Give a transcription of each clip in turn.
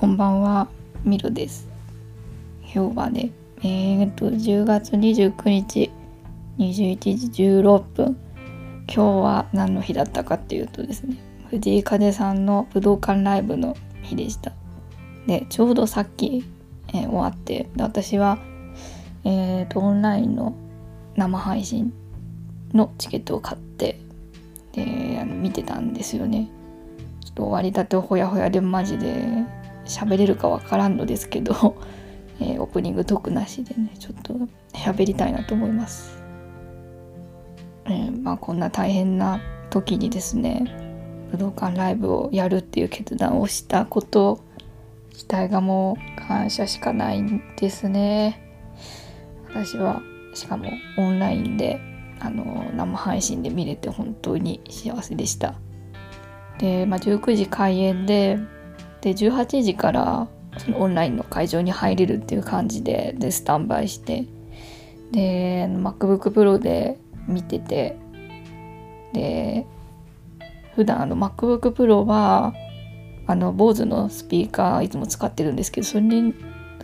こんばんは、ミロです。今日はね、えー、と、10月29日、21時16分。今日は何の日だったかっていうとですね、藤井風さんの武道館ライブの日でした。で、ちょうどさっき、えー終わって、で私は、えー、と、オンラインの生配信のチケットを買って、で、あの見てたんですよね。ちょっと終わりたてほやほやでマジで喋れるかわからんのですけど、えーオープニングトークなしでねちょっと喋りたいなと思います、えーまあこんな大変な時にですね武道館ライブをやるっていう決断をしたこと自体がもう感謝しかないんですね。私はしかもオンラインであの生配信で見れて本当に幸せでした。で、まあ、19時開演でで18時からそのオンラインの会場に入れるっていう感じででスタンバイして。で MacBookPro で見てて。で普段あの MacBookPro はあの BOSE のスピーカーいつも使ってるんですけどそれに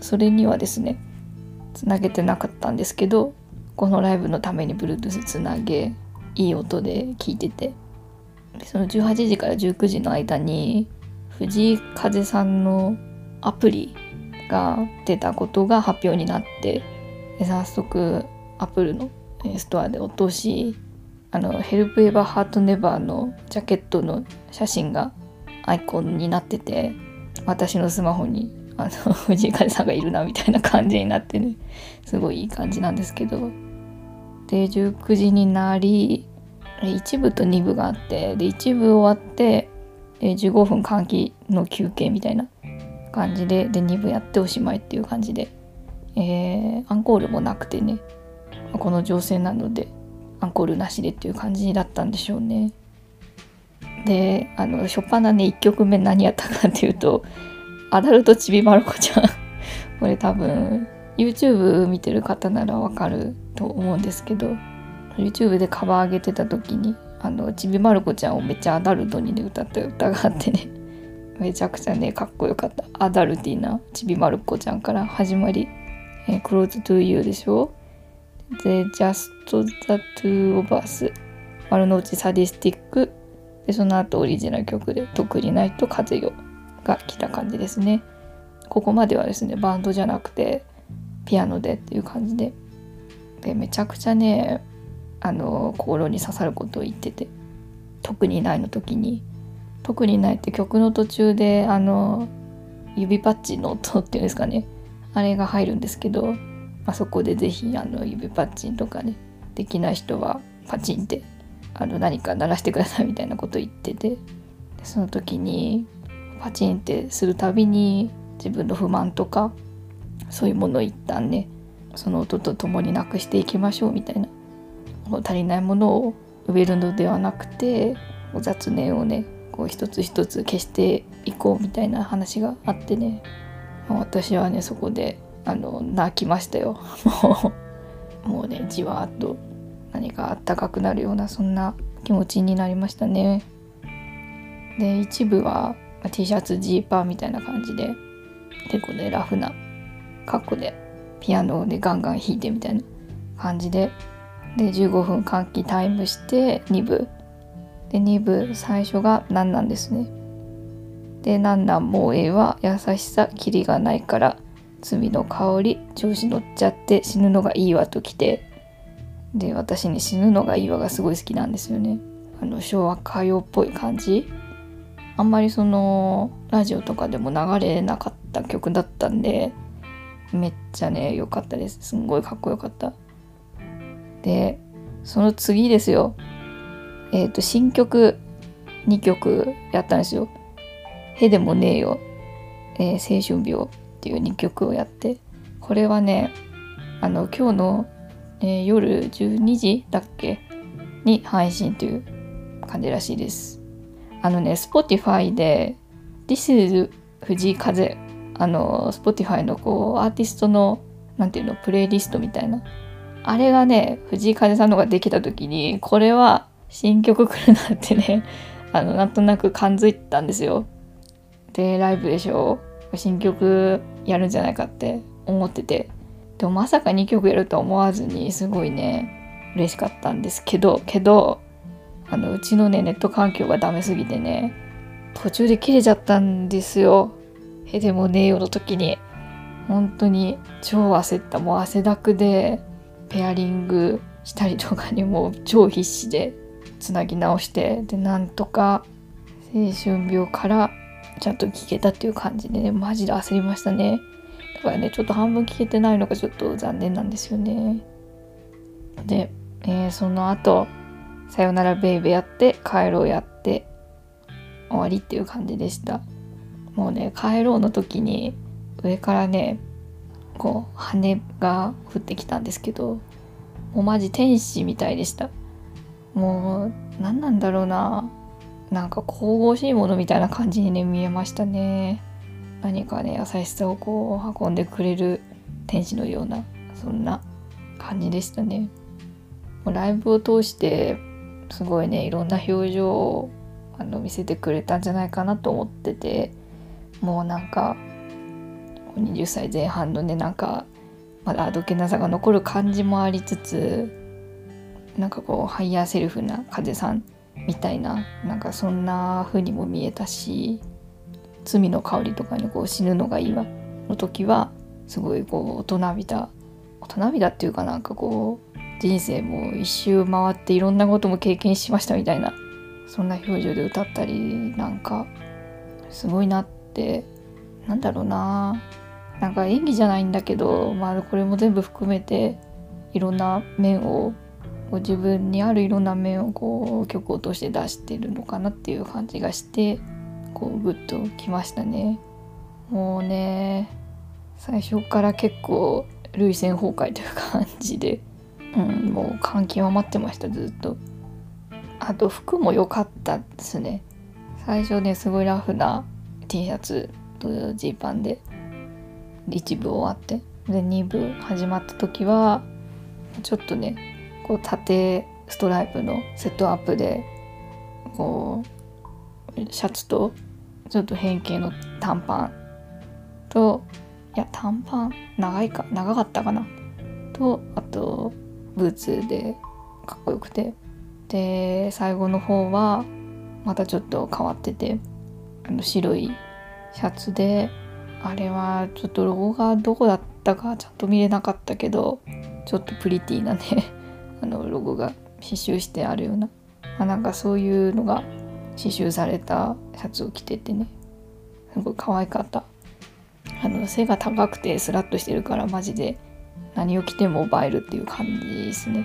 それにはですねつなげてなかったんですけどこのライブのために Bluetooth つなげいい音で聞いてて。その18時から19時の間に藤井風さんのアプリが出たことが発表になって早速アップルのストアで落としあの「Help Ever Heart Never」のジャケットの写真がアイコンになってて私のスマホにあの 藤井風さんがいるなみたいな感じになってねすごいいい感じなんですけど。で19時になり1部と2部があってで1部終わって15分換気の休憩みたいな感じでで2部やっておしまいっていう感じで、えーアンコールもなくてね。この情勢なのでアンコールなしでっていう感じだったんでしょうね。であの初っ端ね1曲目何やったかっていうと「アダルトちびまる子ちゃん」これ多分 YouTube 見てる方ならわかると思うんですけど YouTube でカバー上げてた時にあのちびまる子ちゃんをめっちゃアダルトにね歌った歌があってね。めちゃくちゃねかっこよかった。アダルティなちびまる子ちゃんから始まり「えー Close to You」でしょ。で「Just the Two of Us」丸の内サディスティック。でその後オリジナル曲で「特にないと風よ」が来た感じですね。ここまではですねバンドじゃなくてピアノでっていう感じで。でめちゃくちゃねあの心に刺さることを言ってて特にないの時に。特にないって曲の途中であの指パッチンの音っていうんですかね。あれが入るんですけど、まあ、そこで是非あの指パッチンとかねできない人はパチンってあの何か鳴らしてくださいみたいなこと言っててその時にパチンってするたびに自分の不満とかそういうものを一旦ねその音と共になくしていきましょうみたいな足りないものを植えるのではなくて雑念をねこう一つ一つ消していこうみたいな話があってね。私はねそこであの泣きましたよ。もうねじわーっと何かあったかくなるようなそんな気持ちになりましたね。で一部は T シャツジーパーみたいな感じで結構ねラフな格好でピアノでガンガン弾いてみたいな感じでで15分換気タイムして2部。で2部最初が「なんなん」ですね。で「なんなんもうええわ。優しさキリがないから罪の香り調子乗っちゃって死ぬのがいいわ」ときて。で私ね死ぬのがいいわがすごい好きなんですよね。あの昭和歌謡っぽい感じ。あんまりそのラジオとかでも流れなかった曲だったんでめっちゃね良かったです。すんごいかっこよかった。でその次ですよ。えっ、と新曲2曲やったんですよ「へでもねえよ」えー青春病」っていう2曲をやって。これはねあの今日の、えー夜12時だっけ？に配信という感じらしいです。あのね Spotify で「This is 藤井風」あの Spotify のこうアーティストのなんていうの？プレイリストみたいなあれがね藤井風さんのができた時にこれは新曲来るなってねあのなんとなく感づいたんですよ。でライブでしょ。新曲やるんじゃないかって思ってて。でもまさか2曲やるとは思わずにすごいね嬉しかったんですけどけどあのうちのねネット環境がダメすぎてね途中で切れちゃったんですよ。へでもねえよの時に。本当に超焦った。もう汗だくでペアリングしたりとかにも超必死でつなぎ直してでなんとか青春病からちゃんと聞けたっていう感じでねマジで焦りましたね。だからねちょっと半分聞けてないのがちょっと残念なんですよね。で、えー、その後さよならベイベーやって帰ろうやって終わりっていう感じでした。もうね帰ろうの時に上からねこう羽が降ってきたんですけどもうマジ天使みたいでした。もう何なんだろうな。なんか神々しいものみたいな感じにね見えましたね。何かね優しさをこう運んでくれる天使のようなそんな感じでしたね。もうライブを通してすごいねいろんな表情をあの見せてくれたんじゃないかなと思っててもうなんか20歳前半のねなんかまだあどけなさが残る感じもありつつなんかこうハイヤーセルフな風さんみたいななんかそんな風にも見えたし罪の香りとかにこう死ぬのがいいわの時はすごいこう大人びた大人びたっていうかなんかこう人生も一周回っていろんなことも経験しましたみたいなそんな表情で歌ったりなんかすごいなってなんだろうな。なんか演技じゃないんだけどまあこれも全部含めていろんな面をこう自分にあるいろんな面をこう曲を通して出してるのかなっていう感じがしてこうグッときましたね。もうね最初から結構涙腺崩壊という感じで、うん、もう感極まってましたずっと。あと服も良かったですね。最初ねすごいラフな T シャツとジーパンで1部終わって。で2部始まった時はちょっとねこう縦ストライプのセットアップでこうシャツとちょっと変形の短パンといや短パン？長いか？長かったかな？とあとブーツでかっこよくて。で最後の方はまたちょっと変わっててあの白いシャツであれはちょっとロゴがどこだったかちゃんと見れなかったけどちょっとプリティなね あのロゴが刺繍してあるような、まあ、なんかそういうのが刺繍されたシャツを着ててね。すごい可愛かった。あの背が高くてスラッとしてるからマジで何を着ても映えるっていう感じですね。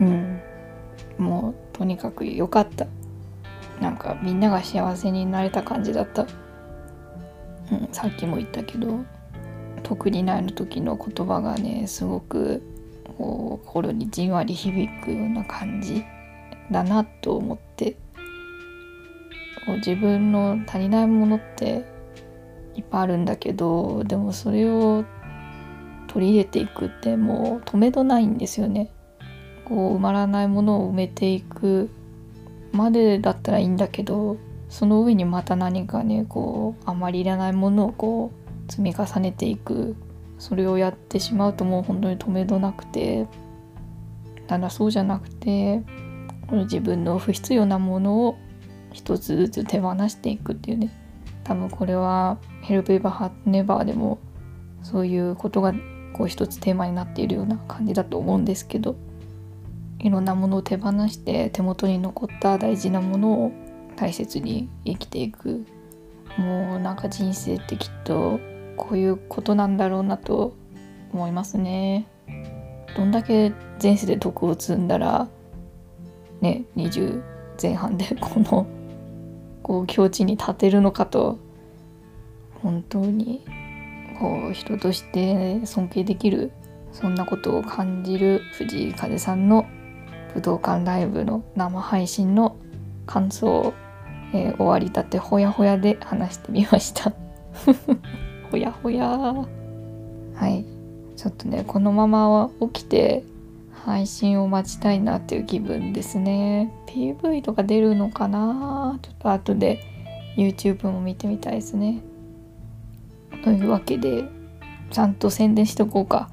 うん。もうとにかく良かった。なんかみんなが幸せになれた感じだった、うん、さっきも言ったけど特にないの時の言葉がねすごくこう心にじんわり響くような感じだなと思ってこう自分の足りないものっていっぱいあるんだけどでもそれを取り入れていくってもう止めどないんですよね。こう埋まらないものを埋めていくまでだったらいいんだけどその上にまた何かねこうあまりいらないものをこう積み重ねていく。それをやってしまうともう本当に止めどなくて。ただそうじゃなくてこの自分の不必要なものを一つずつ手放していくっていうね。多分これは「ヘルプ・エバー・ハッネバー」でもそういうことがこう一つテーマになっているような感じだと思うんですけど。いろんなものを手放して手元に残った大事なものを大切に生きていくもうなんか人生ってきっとこういうことなんだろうなと思いますね。どんだけ前世で徳を積んだらね20前半でこのこう境地に立てるのかと本当にこう人として尊敬できるそんなことを感じる藤井風さんの武道館ライブの生配信の感想を、えー、終わりたてほやほやで話してみました。ほやほや。はい。ちょっとねこのまま起きて配信を待ちたいなっていう気分ですね。PV とか出るのかな。ちょっと後で YouTube も見てみたいですね。というわけでちゃんと宣伝しとこうか。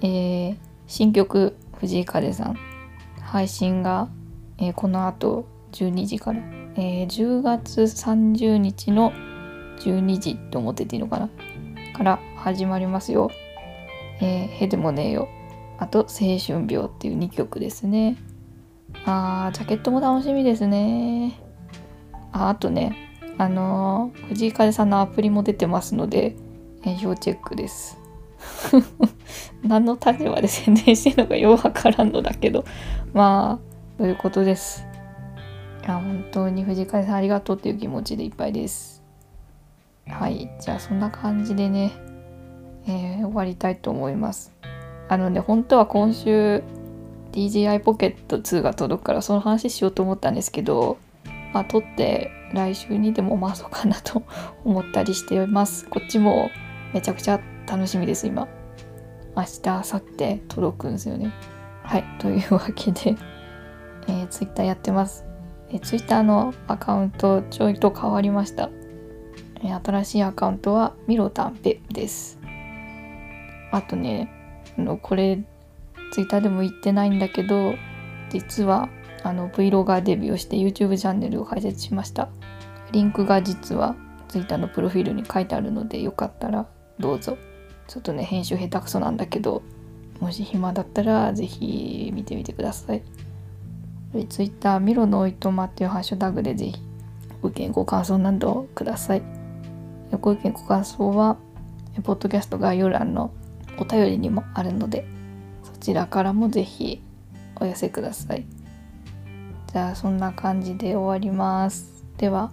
えー、新曲藤井風さん。配信が、えー、この後12時から、えー、10月30日の12時って思ってていいのかな？から始まりますよ。えー、へでもねえよ。あと、青春病っていう2曲ですね。あー、ジャケットも楽しみですね。あ、あとね、あのー、藤井風さんのアプリも出てますので、えー、要チェックです。何の立場で宣伝してるのかようわからんのだけど、まあ、ということです。や、本当に藤井さんありがとうっていう気持ちでいっぱいです。はい、じゃあそんな感じでね、えー、終わりたいと思います。あのね、本当は今週 DJI ポケット2が届くからその話しようと思ったんですけど、まあ、撮って来週にでも回そうかなと思ったりしています。こっちもめちゃくちゃ楽しみです、今。明日、明後日届くんですよね。はい、というわけで、えー、Twitter やってます。え、Twitter のアカウントちょいと変わりました。え、新しいアカウントはミロタンペです。あとね、あのこれ Twitter でも言ってないんだけど、実はあの Vlogger デビューして YouTube チャンネルを開設しました。リンクが実は Twitter のプロフィールに書いてあるのでよかったらどうぞ。ちょっとね、編集下手くそなんだけど、もし暇だったらぜひ見てみてください。Twitter ミロのおいとまっていうハッシュタグでぜひご意見ご感想などください。ご意見ご感想は、ポッドキャスト概要欄のお便りにもあるのでそちらからもぜひお寄せください。じゃあそんな感じで終わります。では。